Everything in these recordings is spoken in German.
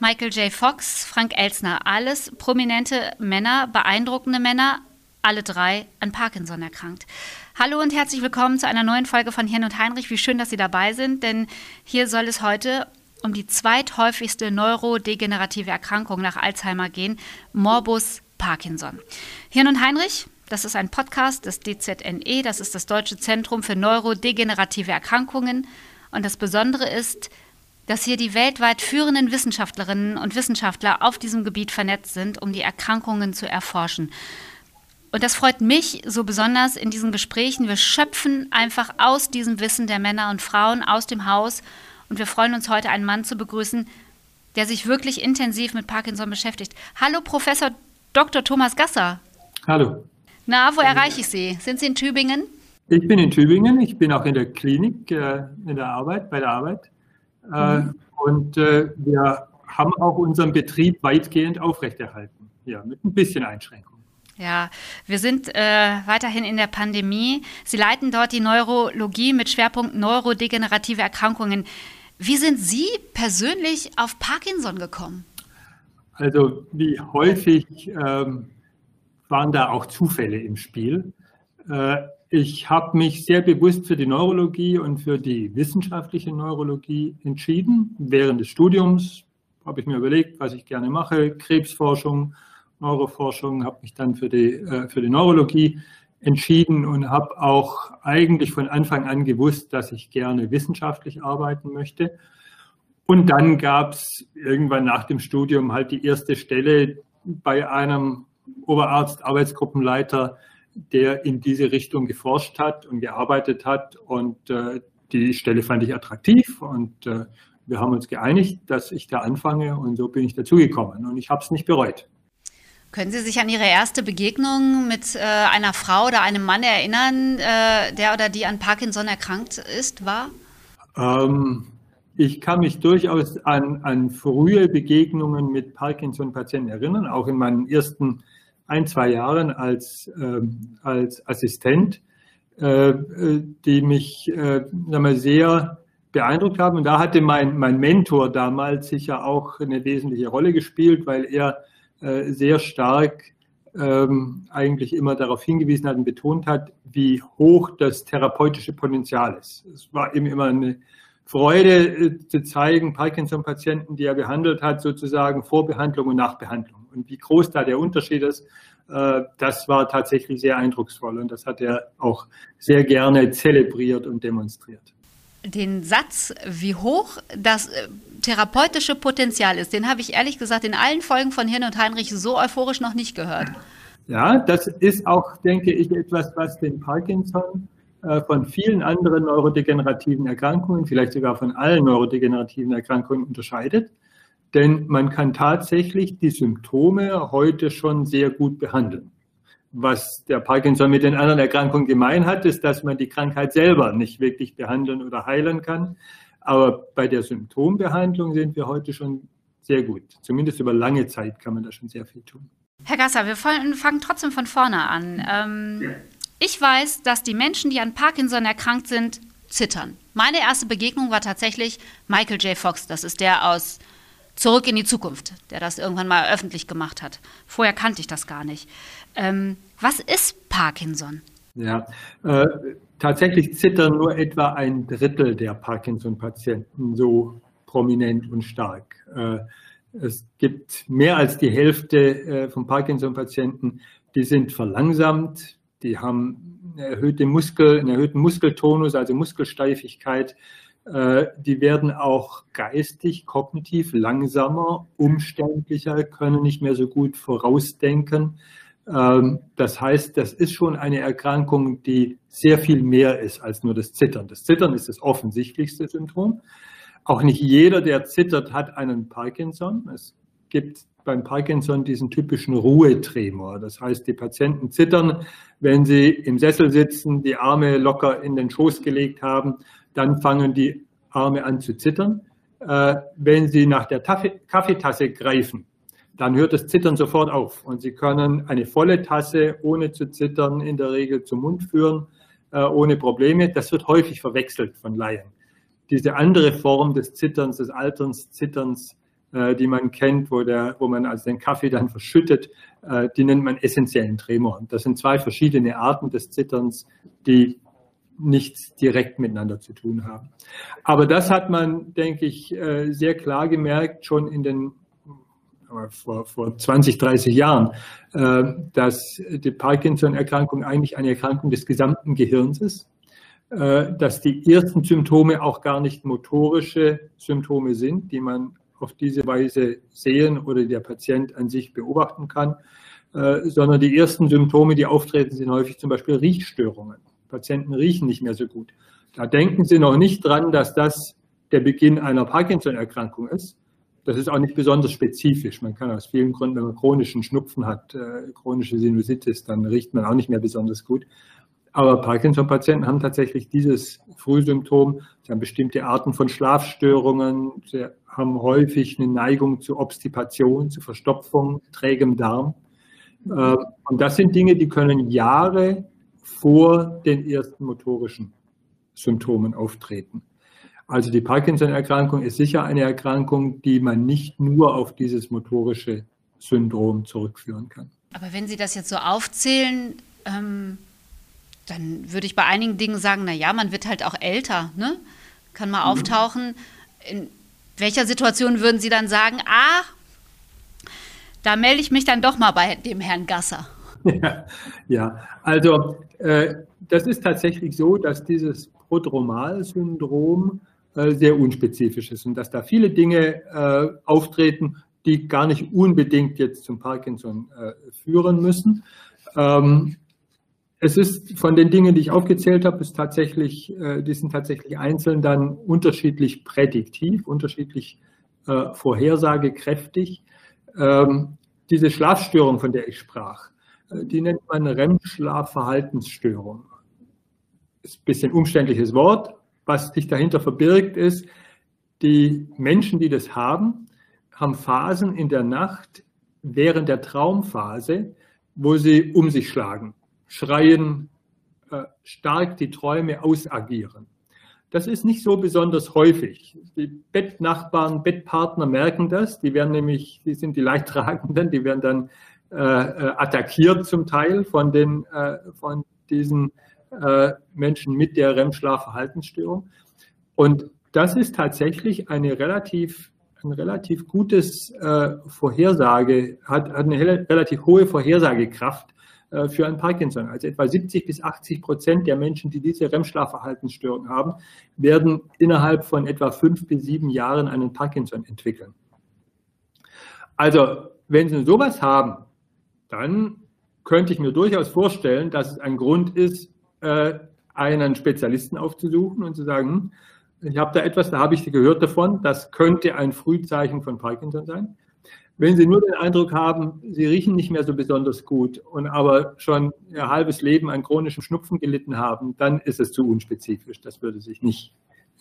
Michael J. Fox, Frank Elsner, alles prominente Männer, beeindruckende Männer, alle drei an Parkinson erkrankt. Hallo und herzlich willkommen zu einer neuen Folge von Hirn und Heinrich. Wie schön, dass Sie dabei sind, denn hier soll es heute um die zweithäufigste neurodegenerative Erkrankung nach Alzheimer gehen, Morbus Parkinson. Hirn und Heinrich, das ist ein Podcast des DZNE, das ist das Deutsche Zentrum für neurodegenerative Erkrankungen. Und das Besondere ist, dass hier die weltweit führenden Wissenschaftlerinnen und Wissenschaftler auf diesem Gebiet vernetzt sind, um die Erkrankungen zu erforschen. Und das freut mich so besonders in diesen Gesprächen. Wir schöpfen einfach aus diesem Wissen der Männer und Frauen aus dem Haus. Und wir freuen uns heute, einen Mann zu begrüßen, der sich wirklich intensiv mit Parkinson beschäftigt. Hallo, Professor Dr. Thomas Gasser. Hallo. Na, wo erreiche ich Sie? Sind Sie in Tübingen? Ich bin in Tübingen. Ich bin auch in der Klinik, äh, in der Arbeit, bei der Arbeit. Mhm. Und äh, wir haben auch unseren Betrieb weitgehend aufrechterhalten, ja, mit ein bisschen Einschränkungen. Ja, wir sind äh, weiterhin in der Pandemie. Sie leiten dort die Neurologie mit Schwerpunkt neurodegenerative Erkrankungen. Wie sind Sie persönlich auf Parkinson gekommen? Also wie häufig ähm, waren da auch Zufälle im Spiel. Äh, ich habe mich sehr bewusst für die Neurologie und für die wissenschaftliche Neurologie entschieden. Während des Studiums habe ich mir überlegt, was ich gerne mache. Krebsforschung, Neuroforschung, habe mich dann für die, äh, für die Neurologie entschieden und habe auch eigentlich von Anfang an gewusst, dass ich gerne wissenschaftlich arbeiten möchte. Und dann gab es irgendwann nach dem Studium halt die erste Stelle bei einem Oberarzt, Arbeitsgruppenleiter, der in diese Richtung geforscht hat und gearbeitet hat. Und äh, die Stelle fand ich attraktiv und äh, wir haben uns geeinigt, dass ich da anfange und so bin ich dazugekommen und ich habe es nicht bereut. Können Sie sich an Ihre erste Begegnung mit äh, einer Frau oder einem Mann erinnern, äh, der oder die an Parkinson erkrankt ist, war? Ähm, ich kann mich durchaus an, an frühe Begegnungen mit Parkinson-Patienten erinnern, auch in meinen ersten ein, zwei Jahren als, ähm, als Assistent, äh, die mich äh, mal, sehr beeindruckt haben. Und da hatte mein, mein Mentor damals sicher auch eine wesentliche Rolle gespielt, weil er äh, sehr stark ähm, eigentlich immer darauf hingewiesen hat und betont hat, wie hoch das therapeutische Potenzial ist. Es war ihm immer eine Freude zu zeigen, Parkinson-Patienten, die er behandelt hat, sozusagen Vorbehandlung und Nachbehandlung und wie groß da der Unterschied ist, äh, das war tatsächlich sehr eindrucksvoll und das hat er auch sehr gerne zelebriert und demonstriert. Den Satz, wie hoch das äh, therapeutische Potenzial ist, den habe ich ehrlich gesagt in allen Folgen von Hirn und Heinrich so euphorisch noch nicht gehört. Ja, das ist auch, denke ich, etwas, was den Parkinson äh, von vielen anderen neurodegenerativen Erkrankungen, vielleicht sogar von allen neurodegenerativen Erkrankungen unterscheidet. Denn man kann tatsächlich die Symptome heute schon sehr gut behandeln. Was der Parkinson mit den anderen Erkrankungen gemein hat, ist, dass man die Krankheit selber nicht wirklich behandeln oder heilen kann. Aber bei der Symptombehandlung sind wir heute schon sehr gut. Zumindest über lange Zeit kann man da schon sehr viel tun. Herr Gasser, wir fangen trotzdem von vorne an. Ähm, ich weiß, dass die Menschen, die an Parkinson erkrankt sind, zittern. Meine erste Begegnung war tatsächlich Michael J. Fox. Das ist der aus Zurück in die Zukunft, der das irgendwann mal öffentlich gemacht hat. Vorher kannte ich das gar nicht. Ähm, was ist Parkinson? Ja, äh, tatsächlich zittern nur etwa ein Drittel der Parkinson-Patienten so prominent und stark. Äh, es gibt mehr als die Hälfte äh, von Parkinson-Patienten, die sind verlangsamt, die haben eine erhöhte Muskel, einen erhöhten Muskeltonus, also Muskelsteifigkeit. Äh, die werden auch geistig, kognitiv langsamer, umständlicher, können nicht mehr so gut vorausdenken. Ähm, das heißt, das ist schon eine Erkrankung, die sehr viel mehr ist als nur das Zittern. Das Zittern ist das offensichtlichste Symptom. Auch nicht jeder, der zittert, hat einen Parkinson. Es gibt beim Parkinson diesen typischen Ruhetremor. Das heißt, die Patienten zittern, wenn sie im Sessel sitzen, die Arme locker in den Schoß gelegt haben, dann fangen die Arme an zu zittern. Äh, wenn sie nach der Kaffeetasse greifen, dann hört das Zittern sofort auf und Sie können eine volle Tasse ohne zu zittern in der Regel zum Mund führen, äh, ohne Probleme. Das wird häufig verwechselt von Laien. Diese andere Form des Zitterns, des Alterns, Zitterns, äh, die man kennt, wo, der, wo man also den Kaffee dann verschüttet, äh, die nennt man essentiellen Tremor. Das sind zwei verschiedene Arten des Zitterns, die nichts direkt miteinander zu tun haben. Aber das hat man, denke ich, äh, sehr klar gemerkt, schon in den vor, vor 20, 30 Jahren, dass die Parkinson-Erkrankung eigentlich eine Erkrankung des gesamten Gehirns ist, dass die ersten Symptome auch gar nicht motorische Symptome sind, die man auf diese Weise sehen oder der Patient an sich beobachten kann, äh, sondern die ersten Symptome, die auftreten, sind häufig zum Beispiel Riechstörungen. Patienten riechen nicht mehr so gut. Da denken Sie noch nicht dran, dass das der Beginn einer Parkinson-Erkrankung ist. Das ist auch nicht besonders spezifisch. Man kann aus vielen Gründen, wenn man chronischen Schnupfen hat, äh, chronische Sinusitis, dann riecht man auch nicht mehr besonders gut. Aber Parkinson-Patienten haben tatsächlich dieses Frühsymptom. Sie haben bestimmte Arten von Schlafstörungen. Sie haben häufig eine Neigung zu Obstipation, zu Verstopfung, trägem Darm. Äh, und das sind Dinge, die können Jahre vor den ersten motorischen Symptomen auftreten. Also die Parkinson-Erkrankung ist sicher eine Erkrankung, die man nicht nur auf dieses motorische Syndrom zurückführen kann. Aber wenn Sie das jetzt so aufzählen, ähm dann würde ich bei einigen Dingen sagen, na ja, man wird halt auch älter, ne? Kann mal mhm. auftauchen. In welcher Situation würden Sie dann sagen, ah, da melde ich mich dann doch mal bei dem Herrn Gasser? Ja, ja. also äh, das ist tatsächlich so, dass dieses Prodromal-Syndrom äh, sehr unspezifisch ist und dass da viele Dinge äh, auftreten, die gar nicht unbedingt jetzt zum Parkinson äh, führen müssen. Ähm, es ist von den Dingen, die ich aufgezählt habe, ist tatsächlich, äh, die sind tatsächlich einzeln dann unterschiedlich prädiktiv, unterschiedlich äh, vorhersagekräftig. Ähm, diese Schlafstörung, von der ich sprach, die nennt man REM-Schlafverhaltensstörung. Ist ein bisschen umständliches Wort. Was sich dahinter verbirgt, ist, die Menschen, die das haben, haben Phasen in der Nacht während der Traumphase, wo sie um sich schlagen schreien, äh, stark die Träume ausagieren. Das ist nicht so besonders häufig. Die Bettnachbarn, Bettpartner merken das. Die werden nämlich, die sind die Leidtragenden, die werden dann äh, äh, attackiert zum Teil von, den, äh, von diesen äh, Menschen mit der REM-Schlafverhaltensstörung. Und das ist tatsächlich eine relativ, ein relativ gutes äh, Vorhersage, hat, hat eine relativ hohe Vorhersagekraft äh, für ein Parkinson. Also etwa 70 bis 80 Prozent der Menschen, die diese REM-Schlafverhaltensstörung haben, werden innerhalb von etwa fünf bis sieben Jahren einen Parkinson entwickeln. Also, wenn Sie sowas haben, dann könnte ich mir durchaus vorstellen, dass es ein Grund ist, äh, einen Spezialisten aufzusuchen und zu sagen, hm, ich habe da etwas, da habe ich gehört davon, das könnte ein Frühzeichen von Parkinson sein. Wenn Sie nur den Eindruck haben, Sie riechen nicht mehr so besonders gut und aber schon Ihr halbes Leben an chronischem Schnupfen gelitten haben, dann ist es zu unspezifisch. Das würde sich nicht,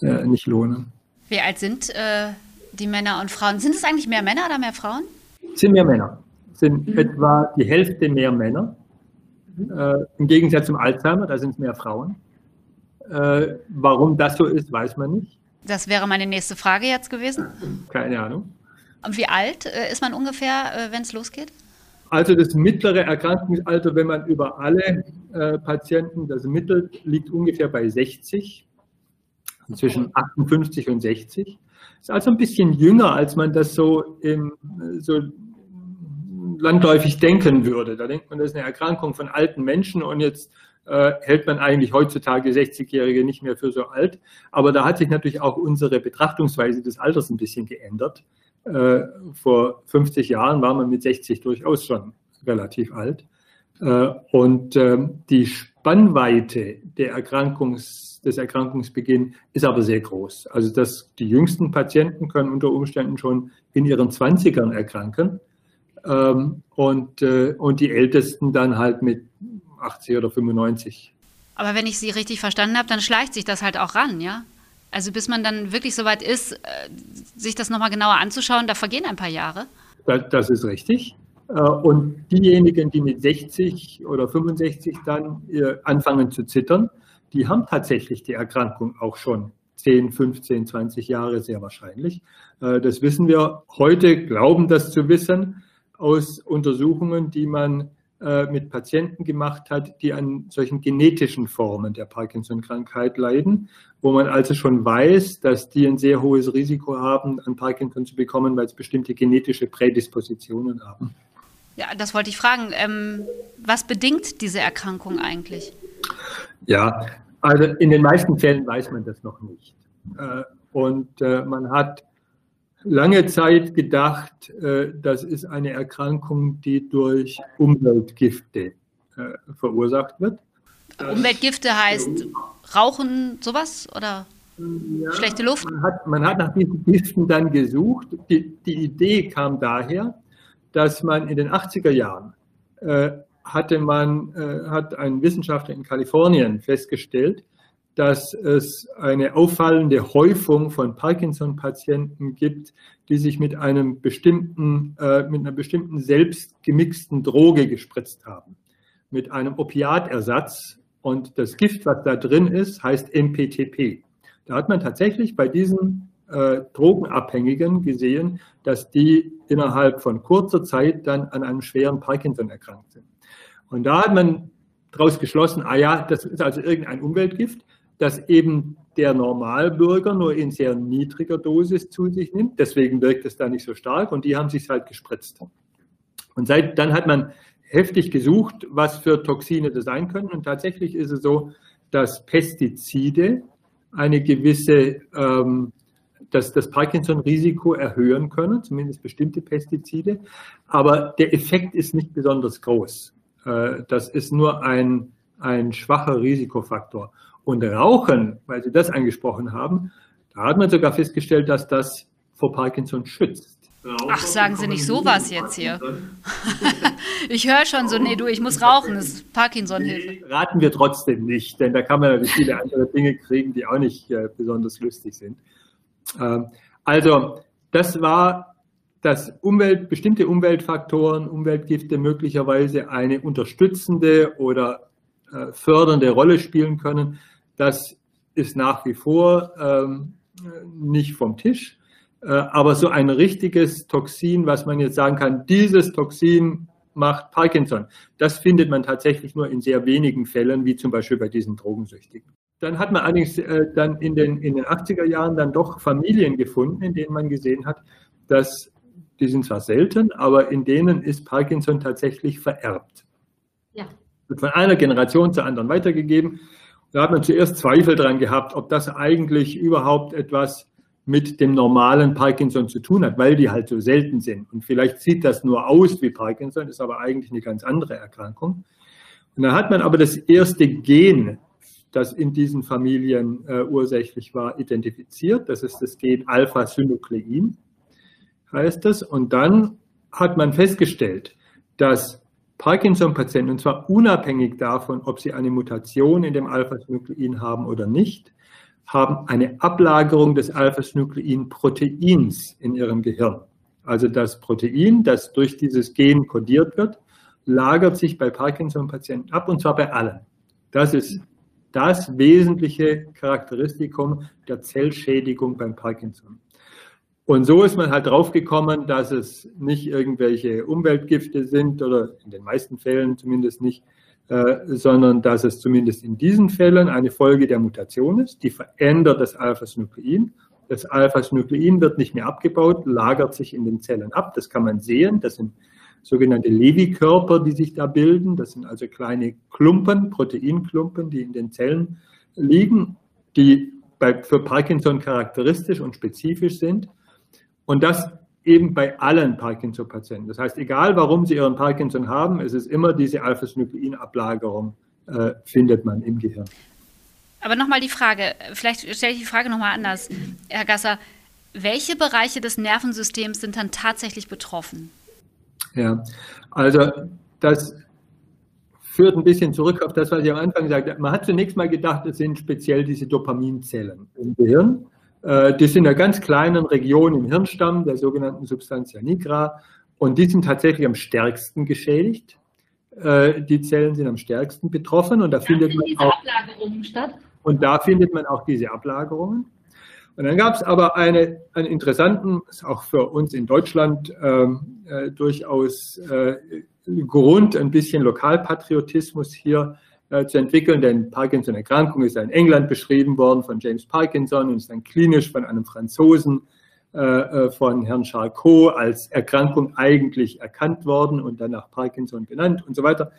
äh, nicht lohnen. Wie alt sind äh, die Männer und Frauen? Sind es eigentlich mehr Männer oder mehr Frauen? Es sind mehr Männer. Sind mhm. etwa die Hälfte mehr Männer. Äh, Im Gegensatz zum Alzheimer, da sind es mehr Frauen. Äh, warum das so ist, weiß man nicht. Das wäre meine nächste Frage jetzt gewesen. Keine Ahnung. Und wie alt äh, ist man ungefähr, äh, wenn es losgeht? Also das mittlere Erkrankungsalter, wenn man über alle äh, Patienten das Mittel liegt ungefähr bei 60, zwischen 58 und 60. Ist also ein bisschen jünger, als man das so, im, so landläufig denken würde. Da denkt man, das ist eine Erkrankung von alten Menschen und jetzt äh, hält man eigentlich heutzutage 60-Jährige nicht mehr für so alt. Aber da hat sich natürlich auch unsere Betrachtungsweise des Alters ein bisschen geändert. Äh, vor 50 Jahren war man mit 60 durchaus schon relativ alt. Äh, und ähm, die Spannweite der Erkrankungs, des Erkrankungsbeginns ist aber sehr groß. Also dass die jüngsten Patienten können unter Umständen schon in ihren 20ern erkranken ähm, und, äh, und die Ältesten dann halt mit 80 oder 95. Aber wenn ich Sie richtig verstanden habe, dann schleicht sich das halt auch ran, ja? Also bis man dann wirklich soweit ist, äh, sich das nochmal genauer anzuschauen, da vergehen ein paar Jahre. Das, das ist richtig. Äh, und diejenigen, die mit 60 oder 65 dann äh, anfangen zu zittern, die haben tatsächlich die Erkrankung auch schon 10, 15, 20 Jahre sehr wahrscheinlich. Das wissen wir heute, glauben das zu wissen aus Untersuchungen, die man äh, mit Patienten gemacht hat, die an solchen genetischen Formen der Parkinson-Krankheit leiden, wo man also schon weiß, dass die ein sehr hohes Risiko haben, an Parkinson zu bekommen, weil es bestimmte genetische Prädispositionen haben. Ja, das wollte ich fragen. Ähm, was bedingt diese Erkrankung eigentlich? Ja, also in den meisten Fällen weiß man das noch nicht. Äh, und äh, man hat lange Zeit gedacht, äh, das ist eine Erkrankung, die durch Umweltgifte äh, verursacht wird. Umweltgifte heißt Rauchen, sowas oder ja, schlechte Luft? Man hat, man hat, nach diesen Giften dann gesucht. Die, die, Idee kam daher, dass man in den 80er Jahren äh, hatte man, äh, hat ein Wissenschaftler in Kalifornien festgestellt, dass es eine auffallende Häufung von Parkinson-Patienten gibt, die sich mit einem bestimmten, äh, mit einer bestimmten selbst gemixten Droge gespritzt haben, mit einem Opiatersatz. Und das Gift, was da drin ist, heißt MPTP. Da hat man tatsächlich bei diesen äh, Drogenabhängigen gesehen, dass die innerhalb von kurzer Zeit dann an einem schweren Parkinson erkrankt sind. Und da hat man daraus geschlossen, ah ja, das ist also irgendein Umweltgift das eben der Normalbürger nur in sehr niedriger Dosis zu sich nimmt. Deswegen wirkt es da nicht so stark und die haben sich halt gespritzt. Und seit dann hat man heftig gesucht, was für Toxine das sein können. Und tatsächlich ist es so, dass Pestizide eine gewisse, ähm, dass das Parkinson-Risiko erhöhen können, zumindest bestimmte Pestizide. Aber der Effekt ist nicht besonders groß. Äh, das ist nur ein, ein schwacher Risikofaktor. Und Rauchen, weil Sie das angesprochen haben, da hat man sogar festgestellt, dass das vor Parkinson schützt. Ach, sagen Sie nicht sowas jetzt hier. ich höre schon so, nee, du, ich muss rauchen, das ist Parkinson-Hilfe. Raten wir trotzdem nicht, denn da kann man natürlich viele andere Dinge kriegen, die auch nicht äh, besonders lustig sind. Ähm, also, das war, dass Umwelt, bestimmte Umweltfaktoren, Umweltgifte möglicherweise eine unterstützende oder äh, fördernde Rolle spielen können. Das ist nach wie vor ähm, nicht vom Tisch. Äh, aber so ein richtiges Toxin, was man jetzt sagen kann, dieses Toxin macht Parkinson, das findet man tatsächlich nur in sehr wenigen Fällen, wie zum Beispiel bei diesen Drogensüchtigen. Dann hat man allerdings äh, dann in den, in den 80er Jahren dann doch Familien gefunden, in denen man gesehen hat, dass die sind zwar selten, aber in denen ist Parkinson tatsächlich vererbt. Ja. Wird von einer Generation zur anderen weitergegeben. Da hat man zuerst Zweifel dran gehabt, ob das eigentlich überhaupt etwas mit dem normalen Parkinson zu tun hat, weil die halt so selten sind. Und vielleicht sieht das nur aus wie Parkinson, ist aber eigentlich eine ganz andere Erkrankung. Und dann hat man aber das erste Gen, das in diesen Familien äh, ursächlich war, identifiziert. Das ist das Gen Alpha-Synuklein, heißt das. Und dann hat man festgestellt, dass Parkinson-Patienten, und zwar unabhängig davon, ob sie eine Mutation in dem Alpha-Synuklein haben oder nicht, haben eine Ablagerung des Alpha-Synuklein-Proteins in ihrem Gehirn. Also das Protein, das durch dieses Gen kodiert wird, lagert sich bei Parkinson-Patienten ab, und zwar bei allen. Das ist das wesentliche Charakteristikum der Zellschädigung beim Parkinson. Und so ist man halt draufgekommen, dass es nicht irgendwelche Umweltgifte sind oder in den meisten Fällen zumindest nicht, äh, sondern dass es zumindest in diesen Fällen eine Folge der Mutation ist, die verändert das Alpha-Synuklein. Das Alpha-Synuklein wird nicht mehr abgebaut, lagert sich in den Zellen ab. Das kann man sehen. Das sind sogenannte Levi-Körper, die sich da bilden. Das sind also kleine Klumpen, Proteinklumpen, die in den Zellen liegen, die bei, für Parkinson charakteristisch und spezifisch sind. Und das eben bei allen Parkinson-Patienten. Das heißt, egal warum sie ihren Parkinson haben, es ist immer diese Alpha-Synukleinablagerung, äh, findet man im Gehirn. Aber nochmal die Frage, vielleicht stelle ich die Frage nochmal anders, Herr Gasser. Welche Bereiche des Nervensystems sind dann tatsächlich betroffen? Ja, also das führt ein bisschen zurück auf das, was ich am Anfang gesagt habe. Man hat zunächst mal gedacht, es sind speziell diese Dopaminzellen im Gehirn. Äh, die sind in einer ganz kleinen Region im Hirnstamm, der sogenannten Substantia nigra. Und die sind tatsächlich am stärksten geschädigt. Äh, die Zellen sind am stärksten betroffen. Und da, da findet man auch, Ablagerungen statt. Und da findet man auch diese Ablagerungen. Und dann gab es aber eine, einen interessanten, auch für uns in Deutschland ähm, äh, durchaus äh, Grund, ein bisschen Lokalpatriotismus hier zu entwickeln, denn Parkinson-Erkrankung ist in England beschrieben worden von James Parkinson und ist dann klinisch von einem Franzosen äh, äh, von Herrn Charcot als Erkrankung eigentlich erkannt worden und dann nach Parkinson benannt und so weiter.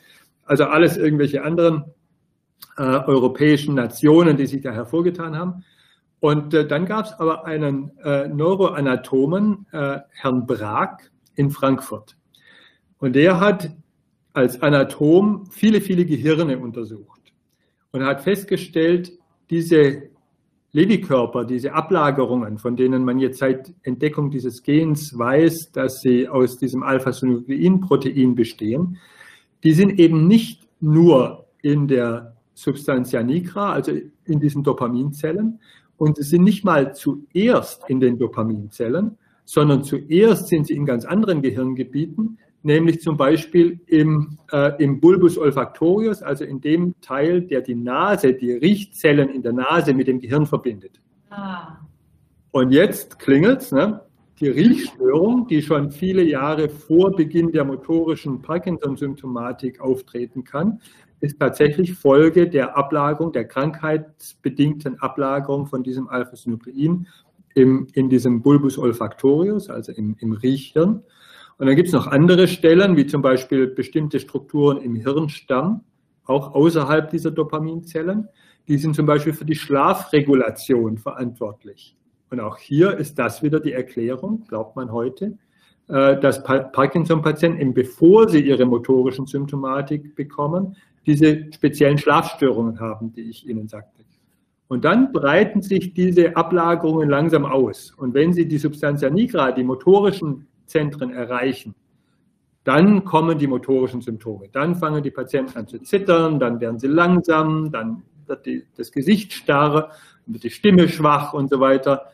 Also alles irgendwelche anderen äh, europäischen Nationen, die sich da hervorgetan haben. Und äh, dann gab es aber einen äh, Neuroanatomen, äh, Herrn Brag in Frankfurt. Und der hat als Anatom viele, viele Gehirne untersucht. Und hat festgestellt, diese Levikörper, diese Ablagerungen, von denen man jetzt seit Entdeckung dieses Gens weiß, dass sie aus diesem Alpha-Synukleinprotein bestehen, die sind eben nicht nur in der Substantia nigra, also in diesen Dopaminzellen, und sie sind nicht mal zuerst in den Dopaminzellen, sondern zuerst sind sie in ganz anderen Gehirngebieten, nämlich zum Beispiel im, äh, im Bulbus olfactorius, also in dem Teil, der die Nase, die Riechzellen in der Nase mit dem Gehirn verbindet. Ah. Und jetzt klingelt's, ne? Die Riechstörung, die schon viele Jahre vor Beginn der motorischen Parkinson-Symptomatik auftreten kann, ist tatsächlich Folge der Ablagerung, der krankheitsbedingten Ablagerung von diesem Alpha-Synuklein in diesem Bulbus olfactorius, also im, im Riechhirn. Und dann gibt es noch andere Stellen, wie zum Beispiel bestimmte Strukturen im Hirnstamm, auch außerhalb dieser Dopaminzellen. Die sind zum Beispiel für die Schlafregulation verantwortlich. Und auch hier ist das wieder die Erklärung, glaubt man heute, äh, dass Parkinson-Patienten, bevor sie ihre motorischen Symptomatik bekommen, diese speziellen Schlafstörungen haben, die ich Ihnen sagte. Und dann breiten sich diese Ablagerungen langsam aus. Und wenn Sie die Substantia nigra, die motorischen Zentren erreichen, dann kommen die motorischen Symptome. Dann fangen die Patienten an zu zittern, dann werden sie langsam, dann wird die, das Gesicht starr, dann wird die Stimme schwach und so weiter.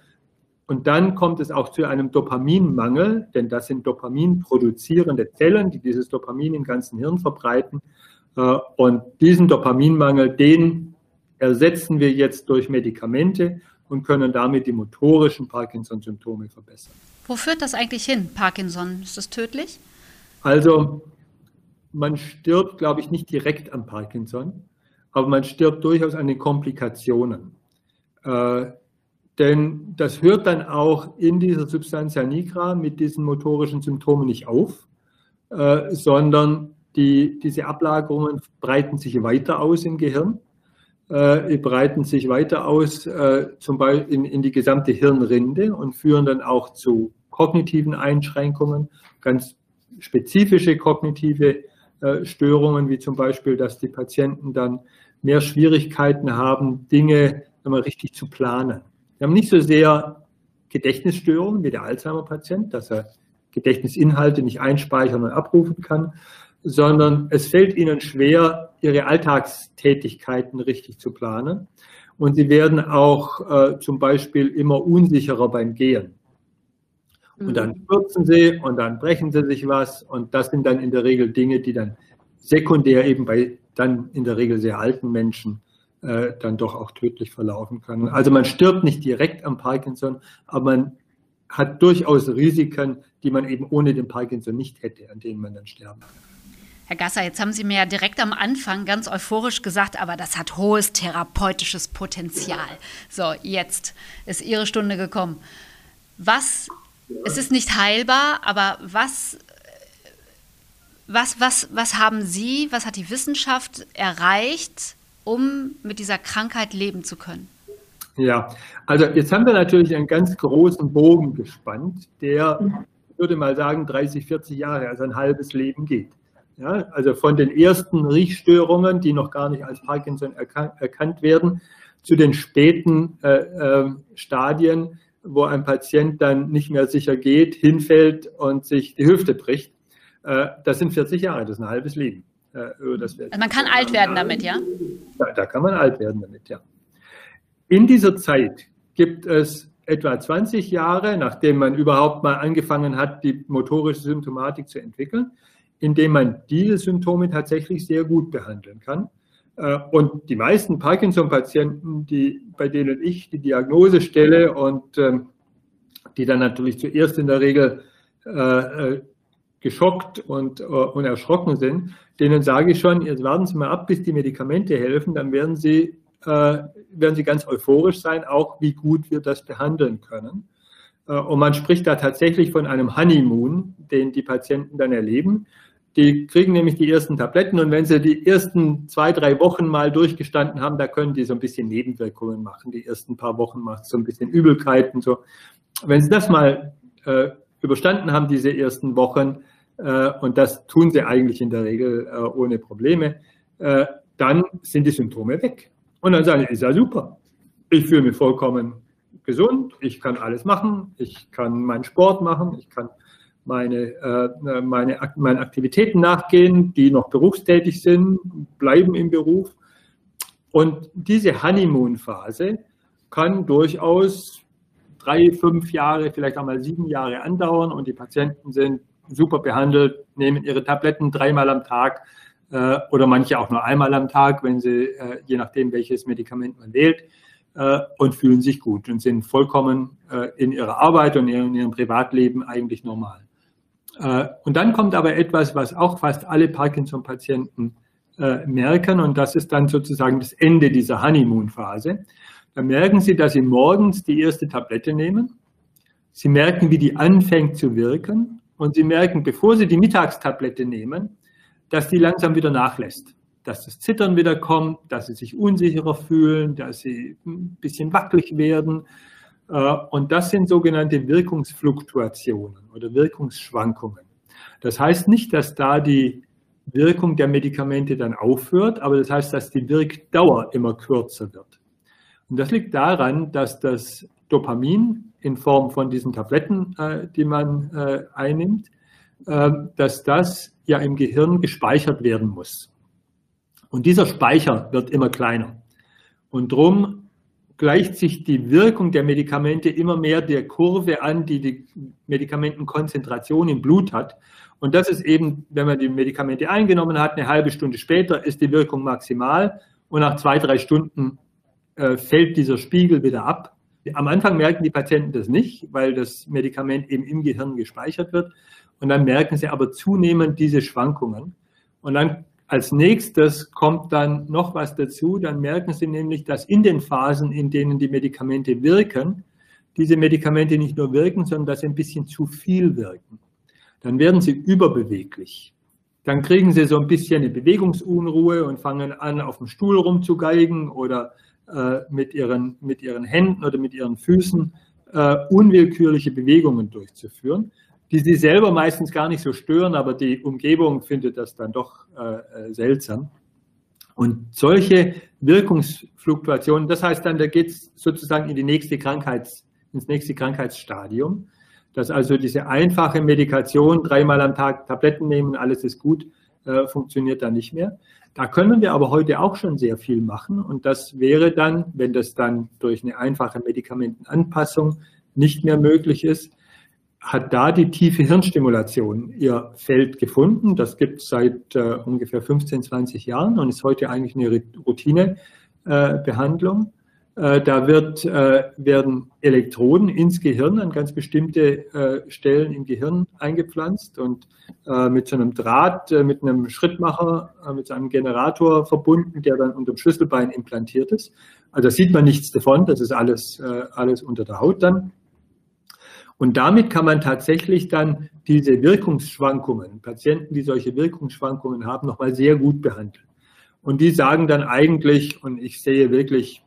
Und dann kommt es auch zu einem Dopaminmangel, denn das sind dopaminproduzierende Zellen, die dieses Dopamin im ganzen Hirn verbreiten. Äh, und diesen Dopaminmangel, den ersetzen wir jetzt durch Medikamente und können damit die motorischen Parkinson-Symptome verbessern. Wo führt das eigentlich hin, Parkinson? Ist das tödlich? Also, man stirbt, glaube ich, nicht direkt an Parkinson, aber man stirbt durchaus an den Komplikationen. Äh, denn das hört dann auch in dieser Substantia nigra mit diesen motorischen Symptomen nicht auf, äh, sondern die, diese Ablagerungen breiten sich weiter aus im Gehirn, äh, breiten sich weiter aus, äh, zum Beispiel in, in die gesamte Hirnrinde und führen dann auch zu kognitiven Einschränkungen, ganz spezifische kognitive äh, Störungen, wie zum Beispiel, dass die Patienten dann mehr Schwierigkeiten haben, Dinge mal, richtig zu planen. Wir haben nicht so sehr Gedächtnisstörungen wie der Alzheimer-Patient, dass er Gedächtnisinhalte nicht einspeichern und abrufen kann, sondern es fällt ihnen schwer, ihre Alltagstätigkeiten richtig zu planen. Und sie werden auch äh, zum Beispiel immer unsicherer beim Gehen. Und dann mhm. stürzen sie und dann brechen sie sich was. Und das sind dann in der Regel Dinge, die dann sekundär eben bei dann in der Regel sehr alten Menschen äh, dann doch auch tödlich verlaufen können. Also man stirbt nicht direkt am Parkinson, aber man hat durchaus Risiken, die man eben ohne den Parkinson nicht hätte, an denen man dann sterben kann. Herr Gasser, jetzt haben Sie mir ja direkt am Anfang ganz euphorisch gesagt, aber das hat hohes therapeutisches Potenzial. So, jetzt ist Ihre Stunde gekommen. Was, es ist nicht heilbar, aber was was, was, was haben Sie, was hat die Wissenschaft erreicht, um mit dieser Krankheit leben zu können? Ja, also jetzt haben wir natürlich einen ganz großen Bogen gespannt, der, ich würde mal sagen, 30, 40 Jahre, also ein halbes Leben geht. Ja, also von den ersten Riechstörungen, die noch gar nicht als Parkinson erkan erkannt werden, zu den späten äh, äh, Stadien, wo ein Patient dann nicht mehr sicher geht, hinfällt und sich die Hüfte bricht. Äh, das sind 40 Jahre, das ist ein halbes Leben. Äh, also man kann alt werden damit, ja? Da, da kann man alt werden damit, ja. In dieser Zeit gibt es etwa 20 Jahre, nachdem man überhaupt mal angefangen hat, die motorische Symptomatik zu entwickeln, in dem man diese Symptome tatsächlich sehr gut behandeln kann. Äh, und die meisten Parkinson-Patienten, bei denen ich die Diagnose stelle und ähm, die dann natürlich zuerst in der Regel äh, äh, geschockt und, und erschrocken sind, denen sage ich schon, jetzt warten Sie mal ab, bis die Medikamente helfen, dann werden Sie, werden Sie ganz euphorisch sein, auch wie gut wir das behandeln können. Und man spricht da tatsächlich von einem Honeymoon, den die Patienten dann erleben. Die kriegen nämlich die ersten Tabletten und wenn sie die ersten zwei, drei Wochen mal durchgestanden haben, da können die so ein bisschen Nebenwirkungen machen. Die ersten paar Wochen macht so ein bisschen Übelkeit und so. Wenn sie das mal äh, überstanden haben, diese ersten Wochen, äh, und das tun sie eigentlich in der Regel äh, ohne Probleme, äh, dann sind die Symptome weg. Und dann sagen sie, ist ja super. Ich fühle mich vollkommen gesund, ich kann alles machen, ich kann meinen Sport machen, ich kann meine, äh, meine, meine Aktivitäten nachgehen, die noch berufstätig sind, bleiben im Beruf. Und diese Honeymoon-Phase kann durchaus drei, fünf Jahre, vielleicht einmal sieben Jahre andauern und die Patienten sind super behandelt, nehmen ihre Tabletten dreimal am Tag äh, oder manche auch nur einmal am Tag, wenn sie, äh, je nachdem, welches Medikament man wählt, äh, und fühlen sich gut und sind vollkommen äh, in ihrer Arbeit und in ihrem Privatleben eigentlich normal. Äh, und dann kommt aber etwas, was auch fast alle Parkinson-Patienten äh, merken, und das ist dann sozusagen das Ende dieser Honeymoon-Phase. Da merken Sie, dass Sie morgens die erste Tablette nehmen. Sie merken, wie die anfängt zu wirken. Und Sie merken, bevor Sie die Mittagstablette nehmen, dass die langsam wieder nachlässt. Dass das Zittern wieder kommt, dass Sie sich unsicherer fühlen, dass Sie ein bisschen wackelig werden, äh, und das sind sogenannte Wirkungsfluktuationen oder Wirkungsschwankungen. Das heißt nicht, dass da die Wirkung der Medikamente dann aufhört, aber das heißt, dass die Wirkdauer immer kürzer wird. Und das liegt daran, dass das Dopamin in Form von diesen Tabletten, äh, die man äh, einnimmt, dass das ja im Gehirn gespeichert werden muss. Und dieser Speicher wird immer kleiner. Und drum gleicht sich die Wirkung der Medikamente immer mehr der Kurve an, die die Medikamentenkonzentration im Blut hat. Und das ist eben, wenn man die Medikamente eingenommen hat, eine halbe Stunde später ist die Wirkung maximal und nach zwei, drei Stunden äh, fällt dieser Spiegel wieder ab. Am Anfang merken die Patienten das nicht, weil das Medikament eben im Gehirn gespeichert wird. Und dann merken sie aber zunehmend diese Schwankungen. Und dann als nächstes kommt dann noch was dazu, dann merken Sie nämlich, dass in den Phasen, in denen die Medikamente wirken, diese Medikamente nicht nur wirken, sondern dass sie ein bisschen zu viel wirken. Dann werden sie überbeweglich. Dann kriegen sie so ein bisschen eine Bewegungsunruhe und fangen an, auf dem Stuhl rumzugeigen oder äh, mit, ihren, mit ihren Händen oder mit ihren Füßen äh, unwillkürliche Bewegungen durchzuführen die sie selber meistens gar nicht so stören, aber die Umgebung findet das dann doch äh, äh seltsam. Und solche Wirkungsfluktuationen, das heißt dann, da geht es sozusagen in die nächste Krankheits, ins nächste Krankheitsstadium, dass also diese einfache Medikation, dreimal am Tag Tabletten nehmen, alles ist gut, äh, funktioniert dann nicht mehr. Da können wir aber heute auch schon sehr viel machen und das wäre dann, wenn das dann durch eine einfache Medikamentenanpassung nicht mehr möglich ist, hat da die tiefe Hirnstimulation ihr Feld gefunden. Das gibt es seit äh, ungefähr 15, 20 Jahren und ist heute eigentlich eine Routinebehandlung. Äh, äh, da wird, äh, werden Elektroden ins Gehirn an ganz bestimmte äh, Stellen im Gehirn eingepflanzt und äh, mit so einem Draht, mit einem Schrittmacher, mit einem Generator verbunden, der dann unter dem Schlüsselbein implantiert ist. Also da sieht man nichts davon, das ist alles, alles unter der Haut dann. Und damit kann man tatsächlich dann diese Wirkungsschwankungen, Patienten, die solche Wirkungsschwankungen haben, nochmal sehr gut behandeln. Und die sagen dann eigentlich, und ich sehe wirklich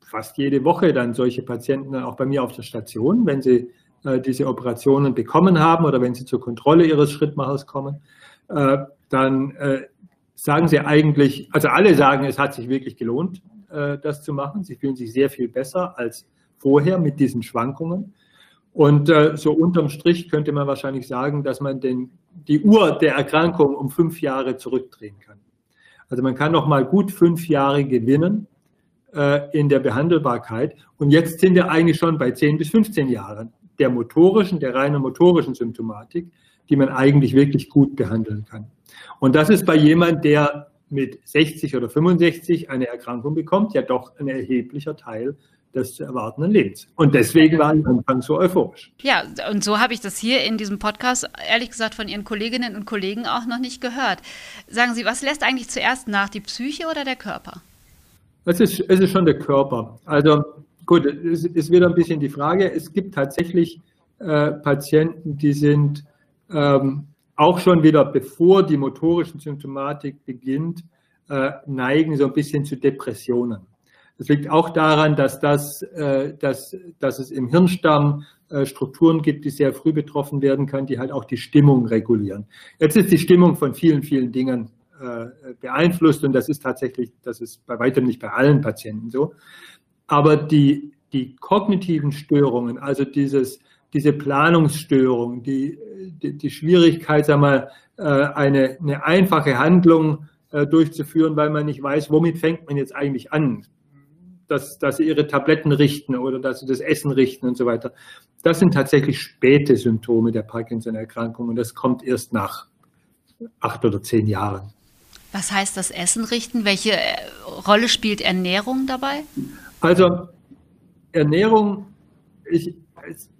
fast jede Woche dann solche Patienten dann auch bei mir auf der Station, wenn sie äh, diese Operationen bekommen haben oder wenn sie zur Kontrolle ihres Schrittmachers kommen, äh, dann äh, sagen sie eigentlich, also alle sagen, es hat sich wirklich gelohnt, äh, das zu machen. Sie fühlen sich sehr viel besser als vorher mit diesen Schwankungen. Und äh, so unterm Strich könnte man wahrscheinlich sagen, dass man den, die Uhr der Erkrankung um fünf Jahre zurückdrehen kann. Also man kann noch mal gut fünf Jahre gewinnen äh, in der Behandelbarkeit. Und jetzt sind wir eigentlich schon bei 10 bis 15 Jahren der motorischen, der reinen motorischen Symptomatik, die man eigentlich wirklich gut behandeln kann. Und das ist bei jemand, der mit 60 oder 65 eine Erkrankung bekommt, ja doch ein erheblicher Teil des zu erwartenden Lebens. Und deswegen war ich Anfang so euphorisch. Ja, und so habe ich das hier in diesem Podcast, ehrlich gesagt, von Ihren Kolleginnen und Kollegen auch noch nicht gehört. Sagen Sie, was lässt eigentlich zuerst nach, die Psyche oder der Körper? Es ist, es ist schon der Körper. Also gut, es ist wieder ein bisschen die Frage. Es gibt tatsächlich äh, Patienten, die sind ähm, auch schon wieder, bevor die motorische Symptomatik beginnt, äh, neigen so ein bisschen zu Depressionen. Das liegt auch daran, dass, das, äh, dass, dass es im Hirnstamm äh, Strukturen gibt, die sehr früh betroffen werden können, die halt auch die Stimmung regulieren. Jetzt ist die Stimmung von vielen, vielen Dingen äh, beeinflusst und das ist tatsächlich, das ist bei weitem nicht bei allen Patienten so. Aber die, die kognitiven Störungen, also dieses, diese Planungsstörung, die, die, die Schwierigkeit, sag mal, eine, eine einfache Handlung durchzuführen, weil man nicht weiß, womit fängt man jetzt eigentlich an dass, dass sie ihre Tabletten richten oder dass sie das Essen richten und so weiter. Das sind tatsächlich späte Symptome der Parkinson-Erkrankung und das kommt erst nach acht oder zehn Jahren. Was heißt das Essen richten? Welche äh, Rolle spielt Ernährung dabei? Also Ernährung, ich,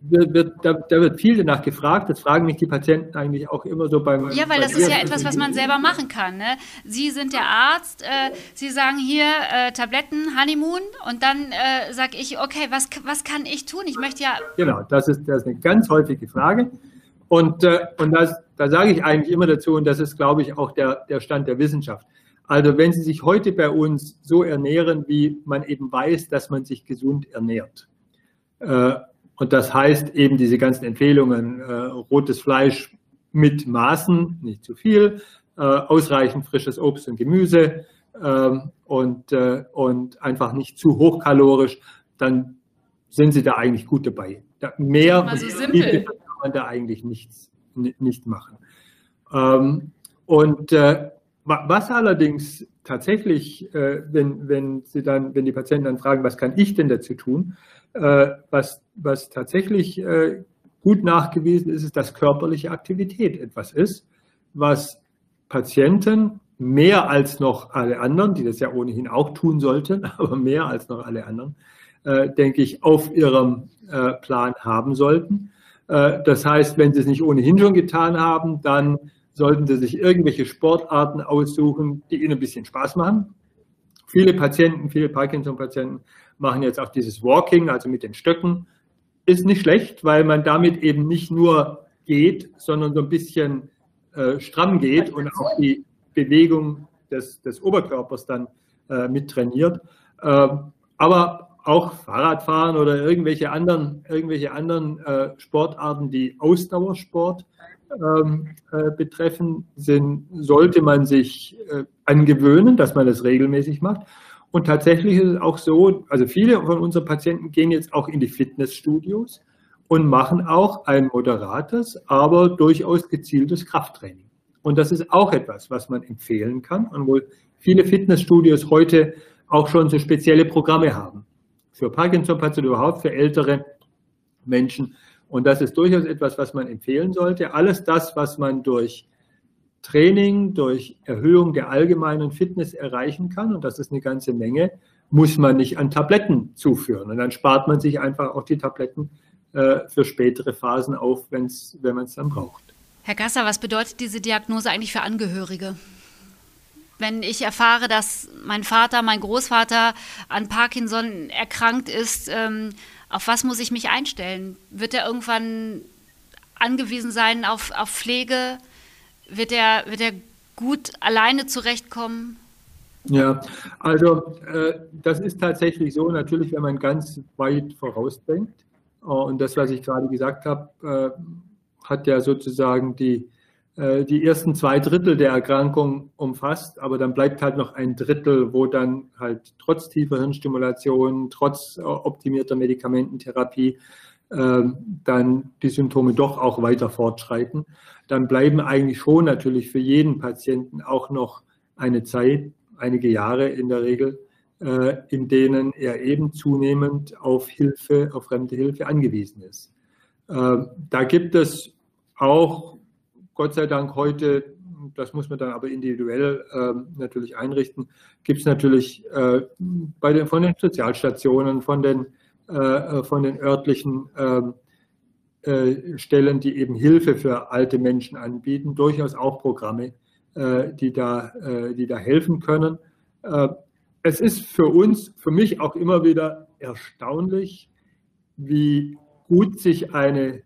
wird, wird, da, da, wird viel danach gefragt. Das fragen mich die Patienten eigentlich auch immer so beim. Ja, weil das ist ja etwas, was man selber machen kann. Ne? Sie sind der Arzt, äh, Sie sagen hier äh, Tabletten, Honeymoon und dann äh, sage ich, okay, was, was kann ich tun? Ich möchte ja. Genau, das ist, das ist eine ganz häufige Frage. Und, äh, und das, da sage ich eigentlich immer dazu, und das ist, glaube ich, auch der, der Stand der Wissenschaft. Also wenn Sie sich heute bei uns so ernähren, wie man eben weiß, dass man sich gesund ernährt, äh, und das heißt eben diese ganzen Empfehlungen, äh, rotes Fleisch mit Maßen, nicht zu viel, äh, ausreichend frisches Obst und Gemüse äh, und, und einfach nicht zu hochkalorisch, dann sind Sie da eigentlich gut dabei. Da, mehr so kann man da eigentlich nichts, nicht machen. Ähm, und äh, was allerdings tatsächlich, äh, wenn, wenn, Sie dann, wenn die Patienten dann fragen, was kann ich denn dazu tun, was, was tatsächlich äh, gut nachgewiesen ist, ist, dass körperliche Aktivität etwas ist, was Patienten mehr als noch alle anderen, die das ja ohnehin auch tun sollten, aber mehr als noch alle anderen, äh, denke ich, auf ihrem äh, Plan haben sollten. Äh, das heißt, wenn sie es nicht ohnehin schon getan haben, dann sollten sie sich irgendwelche Sportarten aussuchen, die ihnen ein bisschen Spaß machen. Viele Patienten, viele Parkinson-Patienten machen jetzt auch dieses Walking, also mit den Stöcken. Ist nicht schlecht, weil man damit eben nicht nur geht, sondern so ein bisschen äh, stramm geht und auch die Bewegung des, des Oberkörpers dann äh, mit trainiert. Äh, aber auch Fahrradfahren oder irgendwelche anderen, irgendwelche anderen äh, Sportarten, die Ausdauersport ähm, äh, betreffen, sind, sollte man sich äh, angewöhnen, dass man das regelmäßig macht. Und tatsächlich ist es auch so, also viele von unseren Patienten gehen jetzt auch in die Fitnessstudios und machen auch ein moderates, aber durchaus gezieltes Krafttraining. Und das ist auch etwas, was man empfehlen kann und wo viele Fitnessstudios heute auch schon so spezielle Programme haben. Für Parkinson-Patienten überhaupt, für ältere Menschen. Und das ist durchaus etwas, was man empfehlen sollte. Alles das, was man durch Training, durch Erhöhung der allgemeinen Fitness erreichen kann, und das ist eine ganze Menge, muss man nicht an Tabletten zuführen. Und dann spart man sich einfach auch die Tabletten äh, für spätere Phasen auf, wenn's, wenn man es dann braucht. Herr Gasser, was bedeutet diese Diagnose eigentlich für Angehörige? Wenn ich erfahre, dass mein Vater, mein Großvater an Parkinson erkrankt ist, ähm, Auf was muss ich mich einstellen? Wird er irgendwann angewiesen sein auf, auf Pflege? Wird er, wird gut alleine zurechtkommen? Ja, also äh, das ist tatsächlich so, natürlich, wenn man ganz weit vorausdenkt. Äh, und das, was ich gerade gesagt habe, äh, hat ja sozusagen die, die ersten zwei Drittel der Erkrankung umfasst, aber dann bleibt halt noch ein Drittel, wo dann halt trotz tiefer Hirnstimulation, trotz äh, optimierter Medikamententherapie ähm, dann die Symptome doch auch weiter fortschreiten. Dann bleiben eigentlich schon natürlich für jeden Patienten auch noch eine Zeit, einige Jahre in der Regel, äh, in denen er eben zunehmend auf Hilfe, auf fremde Hilfe angewiesen ist. Ähm, da gibt es auch, Gott sei Dank heute, das muss man dann aber individuell ähm, natürlich einrichten, gibt es natürlich äh, bei den, von den Sozialstationen, von den äh, von den örtlichen ähm, äh, Stellen, die eben Hilfe für alte Menschen anbieten, durchaus auch Programme, äh, die, da, die da helfen können. Es ist für uns, für mich auch immer wieder erstaunlich, wie gut sich eine,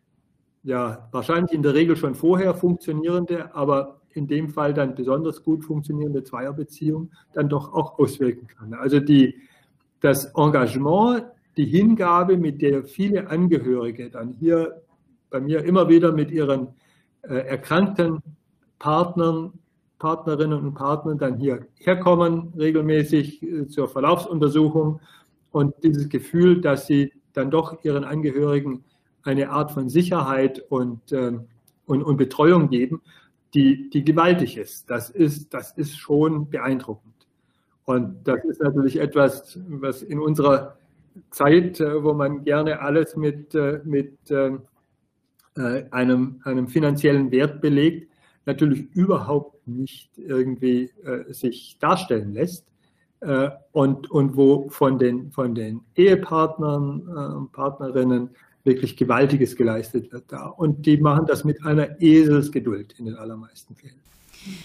ja, wahrscheinlich in der Regel schon vorher funktionierende, aber in dem Fall dann besonders gut funktionierende Zweierbeziehung dann doch auch auswirken kann. Also die, das Engagement die Hingabe, mit der viele Angehörige dann hier bei mir immer wieder mit ihren äh, erkrankten Partnern, Partnerinnen und Partnern dann hier herkommen, regelmäßig äh, zur Verlaufsuntersuchung und dieses Gefühl, dass sie dann doch ihren Angehörigen eine Art von Sicherheit und, äh, und, und Betreuung geben, die, die gewaltig ist. Das, ist. das ist schon beeindruckend. Und das ist natürlich etwas, was in unserer Zeit, äh, wo man gerne alles mit, äh, mit ähm, äh, einem, einem finanziellen Wert belegt, natürlich überhaupt nicht irgendwie sich darstellen lässt. Und, und wo von den, von den Ehepartnern Partnerinnen wirklich Gewaltiges geleistet wird da. Und die machen das mit einer Eselsgeduld in den allermeisten Fällen.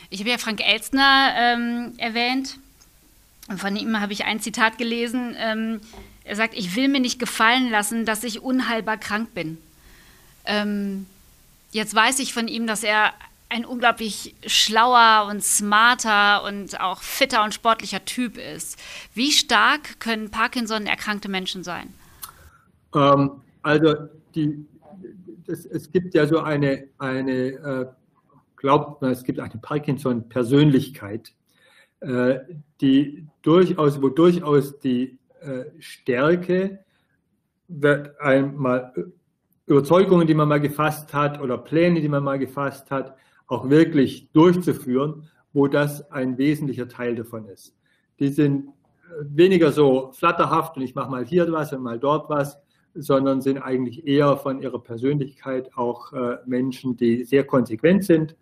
Ich habe ja Frank Elstner ähm, erwähnt. Von ihm habe ich ein Zitat gelesen. Ähm, er sagt, ich will mir nicht gefallen lassen, dass ich unheilbar krank bin. Ähm, jetzt weiß ich von ihm, dass er ein unglaublich schlauer und smarter und auch fitter und sportlicher Typ ist. Wie stark können Parkinson erkrankte Menschen sein? Ähm, also die, das, es gibt ja so eine, eine äh, glaubt man, es gibt eine Parkinson-Persönlichkeit, äh, die durchaus, wo durchaus die äh, Stärke wird einmal Überzeugungen, die man mal gefasst hat oder Pläne, die man mal gefasst hat, auch wirklich durchzuführen, wo das ein wesentlicher Teil davon ist. Die sind weniger so flatterhaft und ich mache mal hier was und mal dort was, sondern sind eigentlich eher von ihrer Persönlichkeit auch äh, Menschen, die sehr konsequent sind,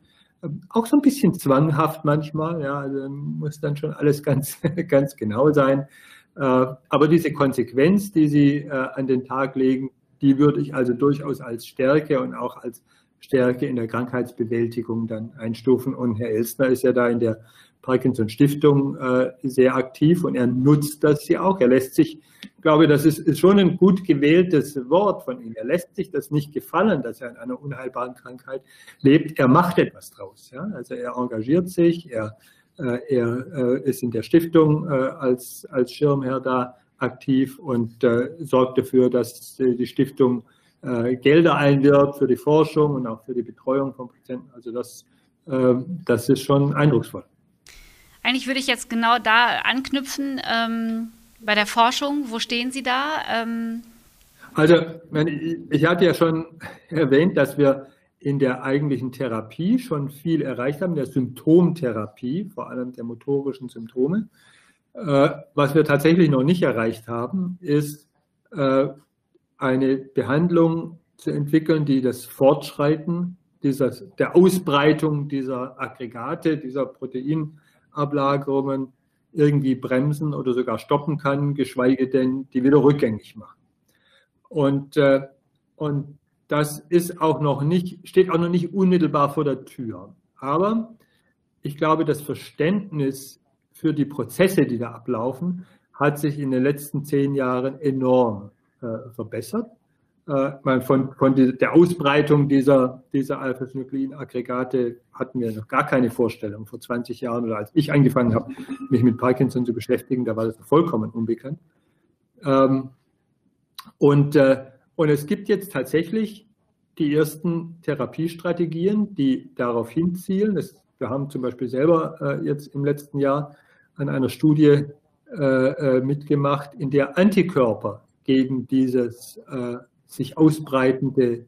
auch so ein bisschen zwanghaft manchmal, ja, also muss dann schon alles ganz, ganz genau sein. Äh, aber diese Konsequenz, die Sie äh, an den Tag legen, die würde ich also durchaus als Stärke und auch als Stärke in der Krankheitsbewältigung dann einstufen. Und Herr Elstner ist ja da in der Parkinson Stiftung äh, sehr aktiv und er nutzt das ja auch. Er lässt sich, ich glaube, das ist, ist, schon ein gut gewähltes Wort von ihm. Er lässt sich das nicht gefallen, dass er an einer unheilbaren Krankheit lebt. Er macht etwas draus. Ja? Also er engagiert sich, er äh, er äh, ist in der Stiftung äh, als, als Schirmherr da aktiv und sorgt dafür, dass die Stiftung Gelder einwirbt für die Forschung und auch für die Betreuung von Patienten. Also das, das ist schon eindrucksvoll. Eigentlich würde ich jetzt genau da anknüpfen ähm, bei der Forschung. Wo stehen Sie da? Ähm also ich hatte ja schon erwähnt, dass wir in der eigentlichen Therapie schon viel erreicht haben, der Symptomtherapie, vor allem der motorischen Symptome. Äh, was wir tatsächlich noch nicht erreicht haben, ist äh, eine Behandlung zu entwickeln, die das Fortschreiten dieser, der Ausbreitung dieser Aggregate, dieser Proteinablagerungen irgendwie bremsen oder sogar stoppen kann, geschweige denn die wieder rückgängig machen. Und, äh, und das ist auch noch nicht, steht auch noch nicht unmittelbar vor der Tür. Aber ich glaube, das Verständnis für die Prozesse, die da ablaufen, hat sich in den letzten zehn Jahren enorm verbessert. Äh, von, von der Ausbreitung dieser, dieser Alpha-Synuclein-Aggregate hatten wir noch gar keine Vorstellung. Vor 20 Jahren oder als ich angefangen habe, mich mit Parkinson zu beschäftigen, da war das vollkommen unbekannt. Ähm, und, äh, und es gibt jetzt tatsächlich die ersten Therapiestrategien, die darauf hinzielen. Das, wir haben zum Beispiel selber äh, jetzt im letzten Jahr an einer Studie mitgemacht, in der Antikörper gegen dieses sich ausbreitende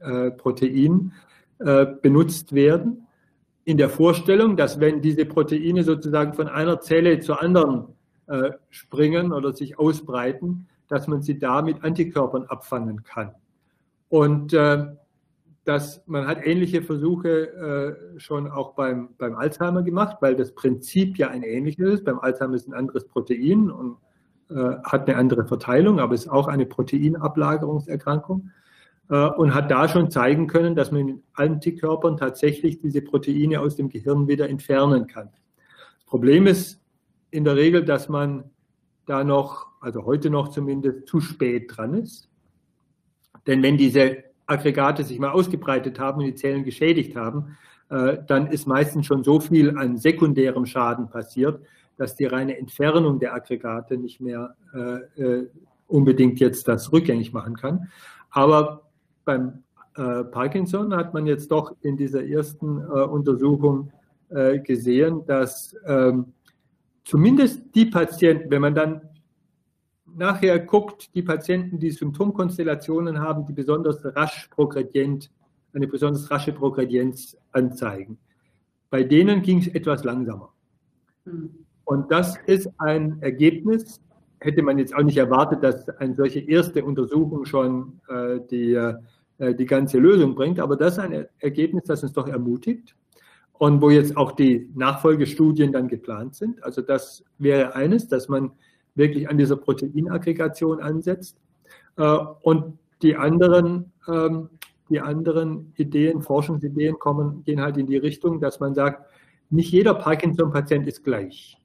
äh, Protein äh, benutzt werden, in der Vorstellung, dass wenn diese Proteine sozusagen von einer Zelle zur anderen äh, springen oder sich ausbreiten, dass man sie da mit Antikörpern abfangen kann. Und äh, dass man hat ähnliche Versuche äh, schon auch beim, beim Alzheimer gemacht, weil das Prinzip ja ein ähnliches ist. Beim Alzheimer ist ein anderes Protein und äh, hat eine andere Verteilung, aber ist auch eine Proteinablagerungserkrankung äh, und hat da schon zeigen können, dass man mit Antikörpern tatsächlich diese Proteine aus dem Gehirn wieder entfernen kann. Das Problem ist in der Regel, dass man da noch, also heute noch zumindest, zu spät dran ist. Denn wenn diese Aggregate sich mal ausgebreitet haben und die Zellen geschädigt haben, äh, dann ist meistens schon so viel an sekundärem Schaden passiert, dass die reine Entfernung der Aggregate nicht mehr äh, äh, unbedingt jetzt das rückgängig machen kann. Aber beim äh, Parkinson hat man jetzt doch in dieser ersten äh, Untersuchung äh, gesehen, dass ähm, zumindest die Patienten, wenn man dann nachher guckt, die Patienten, die Symptomkonstellationen haben, die besonders rasch progredient, eine besonders rasche Progredienz anzeigen, bei denen ging es etwas langsamer. Mhm. Und das ist ein Ergebnis, hätte man jetzt auch nicht erwartet, dass eine solche erste Untersuchung schon äh, die, äh, die ganze Lösung bringt, aber das ist ein Ergebnis, das uns doch ermutigt und wo jetzt auch die Nachfolgestudien dann geplant sind. Also das wäre eines, dass man wirklich an dieser Proteinaggregation ansetzt. Äh, und die anderen, ähm, die anderen Ideen, Forschungsideen kommen, gehen halt in die Richtung, dass man sagt, nicht jeder Parkinson-Patient ist gleich.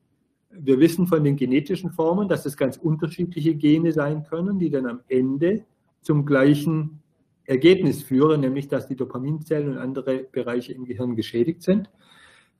Wir wissen von den genetischen Formen, dass es ganz unterschiedliche Gene sein können, die dann am Ende zum gleichen Ergebnis führen, nämlich dass die Dopaminzellen und andere Bereiche im Gehirn geschädigt sind.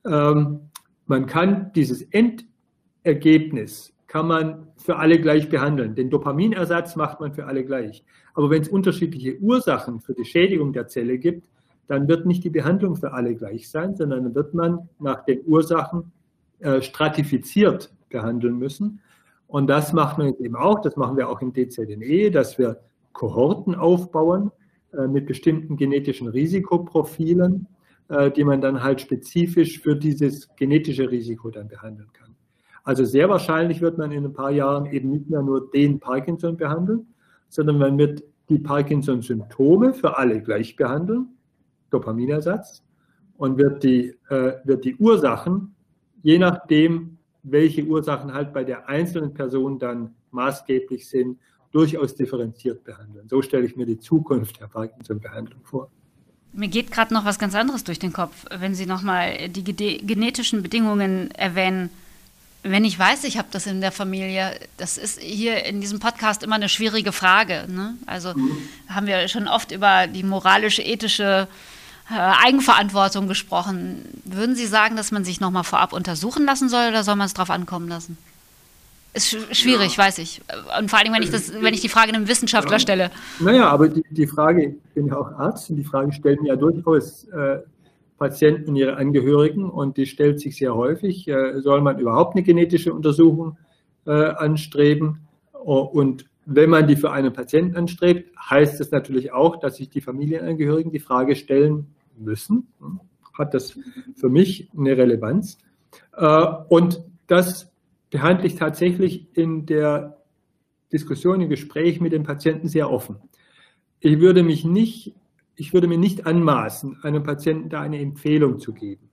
Ähm, man kann dieses Endergebnis kann man für alle gleich behandeln. Den Dopaminersatz macht man für alle gleich. Aber wenn es unterschiedliche Ursachen für die Schädigung der Zelle gibt, dann wird nicht die Behandlung für alle gleich sein, sondern dann wird man nach den Ursachen äh, stratifiziert behandeln müssen. Und das machen wir eben auch, das machen wir auch im DZNE, dass wir Kohorten aufbauen äh, mit bestimmten genetischen Risikoprofilen, äh, die man dann halt spezifisch für dieses genetische Risiko dann behandeln kann. Also sehr wahrscheinlich wird man in ein paar Jahren eben nicht mehr nur den Parkinson behandeln, sondern man wird die Parkinson-Symptome für alle gleich behandeln, Dopaminersatz, und wird die, äh, wird die Ursachen je nachdem, welche Ursachen halt bei der einzelnen Person dann maßgeblich sind, durchaus differenziert behandeln. So stelle ich mir die Zukunft der Parkinson-Behandlung vor. Mir geht gerade noch was ganz anderes durch den Kopf, wenn Sie nochmal die genetischen Bedingungen erwähnen. Wenn ich weiß, ich habe das in der Familie, das ist hier in diesem Podcast immer eine schwierige Frage. Ne? Also mhm. haben wir schon oft über die moralische, ethische äh, Eigenverantwortung gesprochen. Würden Sie sagen, dass man sich nochmal vorab untersuchen lassen soll oder soll man es darauf ankommen lassen? Ist schwierig, ja. weiß ich. Und vor allem, wenn ich, das, wenn ich die Frage einem Wissenschaftler ja. stelle. Naja, aber die, die Frage, ich bin ja auch Arzt und die Frage stellen ja durchaus äh, Patienten und ihre Angehörigen und die stellt sich sehr häufig. Äh, soll man überhaupt eine genetische Untersuchung äh, anstreben? Und wenn man die für einen Patienten anstrebt, heißt es natürlich auch, dass sich die Familienangehörigen die Frage stellen, müssen, hat das für mich eine Relevanz. Äh, und das behandle ich tatsächlich in der Diskussion, im Gespräch mit den Patienten sehr offen. Ich würde mich nicht, ich würde mir nicht anmaßen, einem Patienten da eine Empfehlung zu geben.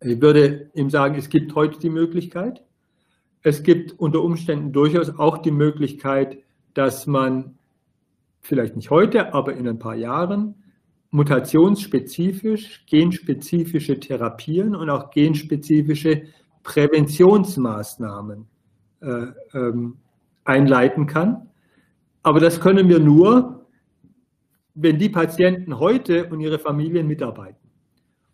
Ich würde ihm sagen, es gibt heute die Möglichkeit. Es gibt unter Umständen durchaus auch die Möglichkeit, dass man vielleicht nicht heute, aber in ein paar Jahren mutationsspezifisch, genspezifische Therapien und auch genspezifische Präventionsmaßnahmen äh, ähm, einleiten kann. Aber das können wir nur, wenn die Patienten heute und ihre Familien mitarbeiten.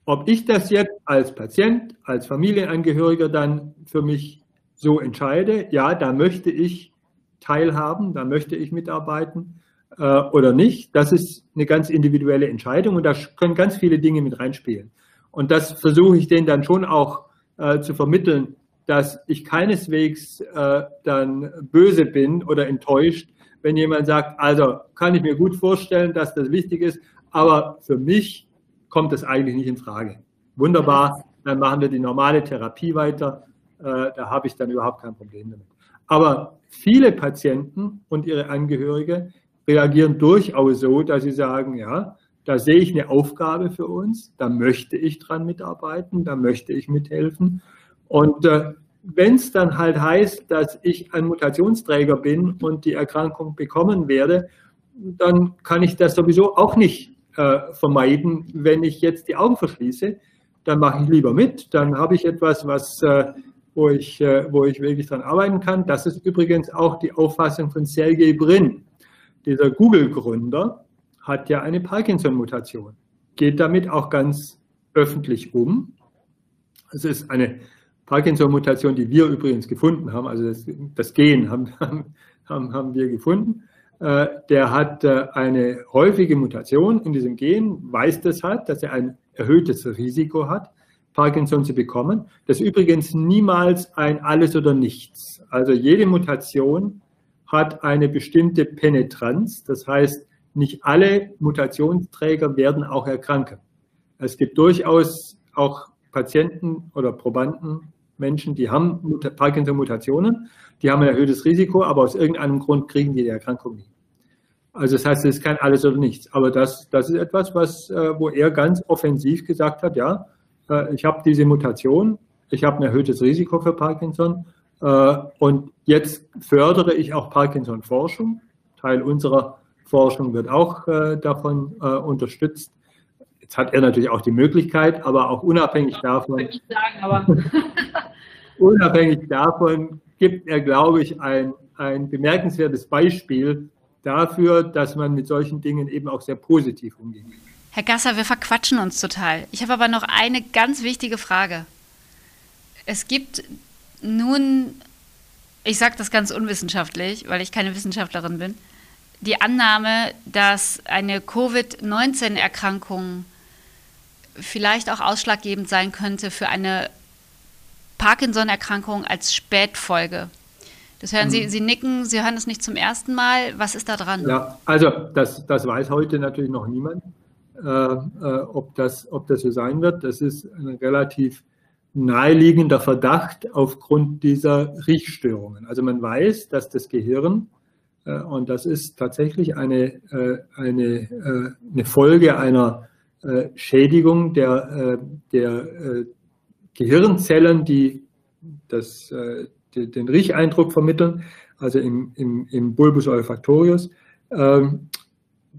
Ob ich das jetzt als Patient, als Familienangehöriger dann für mich so entscheide, ja, da möchte ich teilhaben, da möchte ich mitarbeiten äh, oder nicht, das ist eine ganz individuelle Entscheidung und da können ganz viele Dinge mit reinspielen. Und das versuche ich denen dann schon auch äh, zu vermitteln, dass ich keineswegs äh, dann böse bin oder enttäuscht, wenn jemand sagt, also kann ich mir gut vorstellen, dass das wichtig ist, aber für mich kommt das eigentlich nicht in Frage. Wunderbar, dann machen wir die normale Therapie weiter. Äh, da habe ich dann überhaupt kein Problem damit. Aber viele Patienten und ihre Angehörige reagieren durchaus so, dass sie sagen, ja, da sehe ich eine Aufgabe für uns, da möchte ich dran mitarbeiten, da möchte ich mithelfen. Und äh, wenn es dann halt heißt, dass ich ein Mutationsträger bin und die Erkrankung bekommen werde, dann kann ich das sowieso auch nicht äh, vermeiden, wenn ich jetzt die Augen verschließe. Dann mache ich lieber mit, dann habe ich etwas, was, äh, wo, ich, äh, wo ich wirklich dran arbeiten kann. Das ist übrigens auch die Auffassung von Sergey Brin, dieser Google-Gründer, hat ja eine Parkinson-Mutation, geht damit auch ganz öffentlich um. Es ist eine Parkinson-Mutation, die wir übrigens gefunden haben, also das, das Gen haben, haben, haben wir gefunden. Äh, der hat äh, eine häufige Mutation in diesem Gen, weiß das hat, dass er ein erhöhtes Risiko hat, Parkinson zu bekommen. Das ist übrigens niemals ein Alles oder Nichts. Also jede Mutation hat eine bestimmte Penetranz. Das heißt, nicht alle Mutationsträger werden auch erkranken. Es gibt durchaus auch Patienten oder Probanden, Menschen, die haben Parkinson-Mutationen, die haben ein erhöhtes Risiko, aber aus irgendeinem Grund kriegen die die Erkrankung nicht. Also das heißt, es ist kein alles oder nichts. Aber das, das ist etwas, was, äh, wo er ganz offensiv gesagt hat, ja, äh, ich habe diese Mutation, ich habe ein erhöhtes Risiko für Parkinson und jetzt fördere ich auch Parkinson-Forschung. Teil unserer Forschung wird auch äh, davon äh, unterstützt. Jetzt hat er natürlich auch die Möglichkeit, aber auch unabhängig davon, sagen, unabhängig davon gibt er, glaube ich, ein, ein bemerkenswertes Beispiel dafür, dass man mit solchen Dingen eben auch sehr positiv umgeht. Herr Gasser, wir verquatschen uns total. Ich habe aber noch eine ganz wichtige Frage. Es gibt nun, ich sage das ganz unwissenschaftlich, weil ich keine Wissenschaftlerin bin, die Annahme, dass eine Covid-19-Erkrankung vielleicht auch ausschlaggebend sein könnte für eine Parkinson-Erkrankung als Spätfolge. Das hören Sie, mhm. Sie nicken, Sie hören es nicht zum ersten Mal. Was ist da dran? Ja, also das, das weiß heute natürlich noch niemand, äh, äh, ob, das, ob das so sein wird. Das ist ein relativ naheliegender Verdacht aufgrund dieser Riechstörungen. Also man weiß, dass das Gehirn äh, und das ist tatsächlich eine, äh, eine, äh, eine Folge einer Schädigung der, der Gehirnzellen, die das, den Riecheindruck vermitteln, also im, im, im Bulbus olfactorius. Ähm,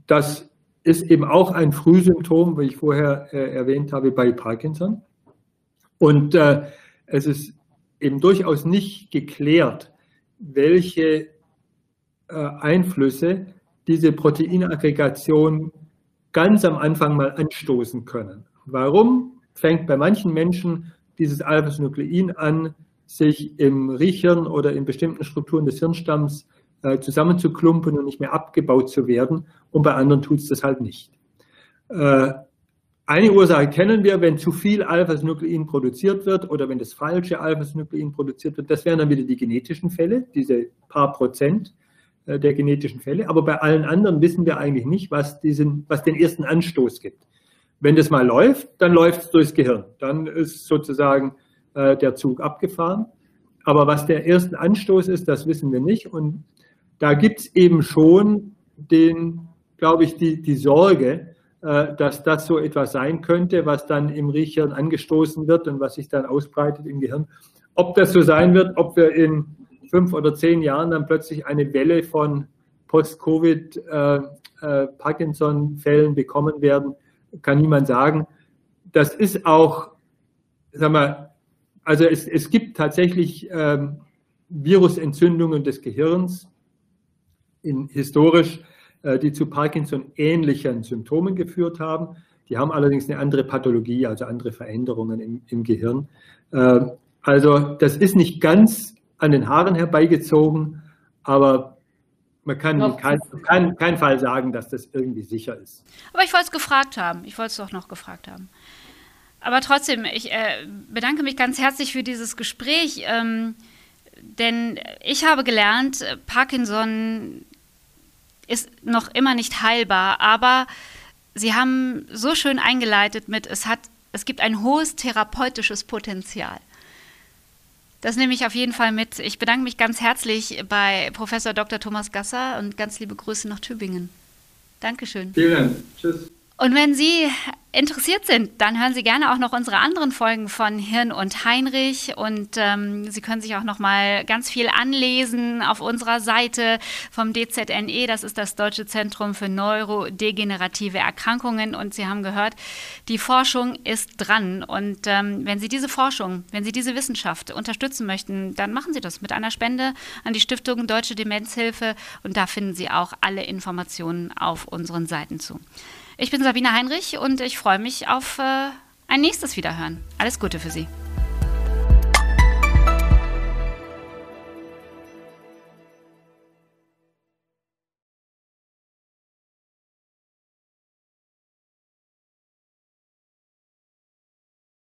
das ist eben auch ein Frühsymptom, wie ich vorher erwähnt habe, bei Parkinson. Und es ist eben durchaus nicht geklärt, welche äh, Einflüsse diese Proteinaggregation ganz am Anfang mal anstoßen können. Warum fängt bei manchen Menschen dieses Alpha-Nuklein an, sich im Riechern oder in bestimmten Strukturen des Hirnstamms äh, zusammenzuklumpen und nicht mehr abgebaut zu werden und bei anderen tut es das halt nicht. Äh, eine Ursache kennen wir, wenn zu viel Alpha-Nuklein produziert wird oder wenn das falsche Alpha-Nuklein produziert wird. Das wären dann wieder die genetischen Fälle, diese paar Prozent. Äh, der genetischen Fälle. Aber bei allen anderen wissen wir eigentlich nicht, was, diesen, was den ersten Anstoß gibt. Wenn das mal läuft, dann läuft es durchs Gehirn. Dann ist sozusagen äh, der Zug abgefahren. Aber was der erste Anstoß ist, das wissen wir nicht. Und da gibt es eben schon den, glaube ich, die, die Sorge, dass das so etwas sein könnte, was dann im Riechhirn angestoßen wird und was sich dann ausbreitet im Gehirn. Ob das so sein wird, ob wir in fünf oder zehn Jahren dann plötzlich eine Welle von Post-Covid-Parkinson-Fällen äh, äh, bekommen werden, kann niemand sagen. Das ist auch, sag mal, also es, es gibt tatsächlich ähm, Virusentzündungen des Gehirns, in, historisch, äh, die zu Parkinson ähnlichen Symptomen geführt haben. Die haben allerdings eine andere Pathologie, also andere Veränderungen im, im Gehirn. Äh, also das ist nicht ganz an den Haaren herbeigezogen, aber man kann in keinem kein, kein Fall sagen, dass das irgendwie sicher ist. Aber ich wollte es gefragt haben. Ich wollte es doch noch gefragt haben. Aber trotzdem, ich äh, bedanke mich ganz herzlich für dieses Gespräch, ähm, denn ich habe gelernt, Parkinson ist noch immer nicht heilbar, aber Sie haben so schön eingeleitet mit, es, hat, es gibt ein hohes therapeutisches Potenzial. Das nehme ich auf jeden Fall mit. Ich bedanke mich ganz herzlich bei Professor Dr. Thomas Gasser und ganz liebe Grüße nach Tübingen. Dankeschön. Vielen Dank. Tschüss. Und wenn Sie interessiert sind, dann hören Sie gerne auch noch unsere anderen Folgen von Hirn und Heinrich. Und ähm, Sie können sich auch noch mal ganz viel anlesen auf unserer Seite vom DZNE, das ist das Deutsche Zentrum für neurodegenerative Erkrankungen. Und Sie haben gehört, die Forschung ist dran. Und ähm, wenn Sie diese Forschung, wenn Sie diese Wissenschaft unterstützen möchten, dann machen Sie das mit einer Spende an die Stiftung Deutsche Demenzhilfe. Und da finden Sie auch alle Informationen auf unseren Seiten zu. Ich bin Sabine Heinrich und ich freue mich auf äh, ein nächstes Wiederhören. Alles Gute für Sie.